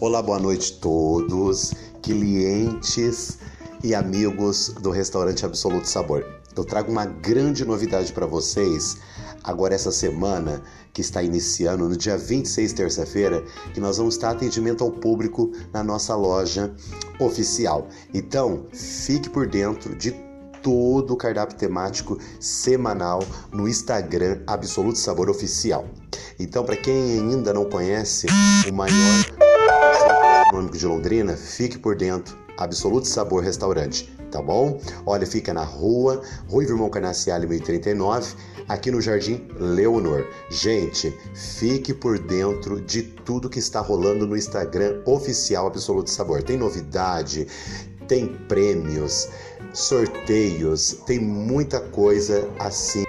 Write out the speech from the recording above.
Olá, boa noite a todos, clientes e amigos do restaurante Absoluto Sabor. Eu trago uma grande novidade para vocês agora essa semana que está iniciando no dia 26, terça-feira, que nós vamos estar atendimento ao público na nossa loja oficial. Então, fique por dentro de todo o cardápio temático semanal no Instagram Absoluto Sabor Oficial. Então, para quem ainda não conhece o maior de Londrina, fique por dentro. Absoluto Sabor Restaurante, tá bom? Olha, fica na rua Rui Virmão Carnaciale 1039, aqui no Jardim Leonor. Gente, fique por dentro de tudo que está rolando no Instagram oficial Absoluto Sabor. Tem novidade, tem prêmios, sorteios, tem muita coisa assim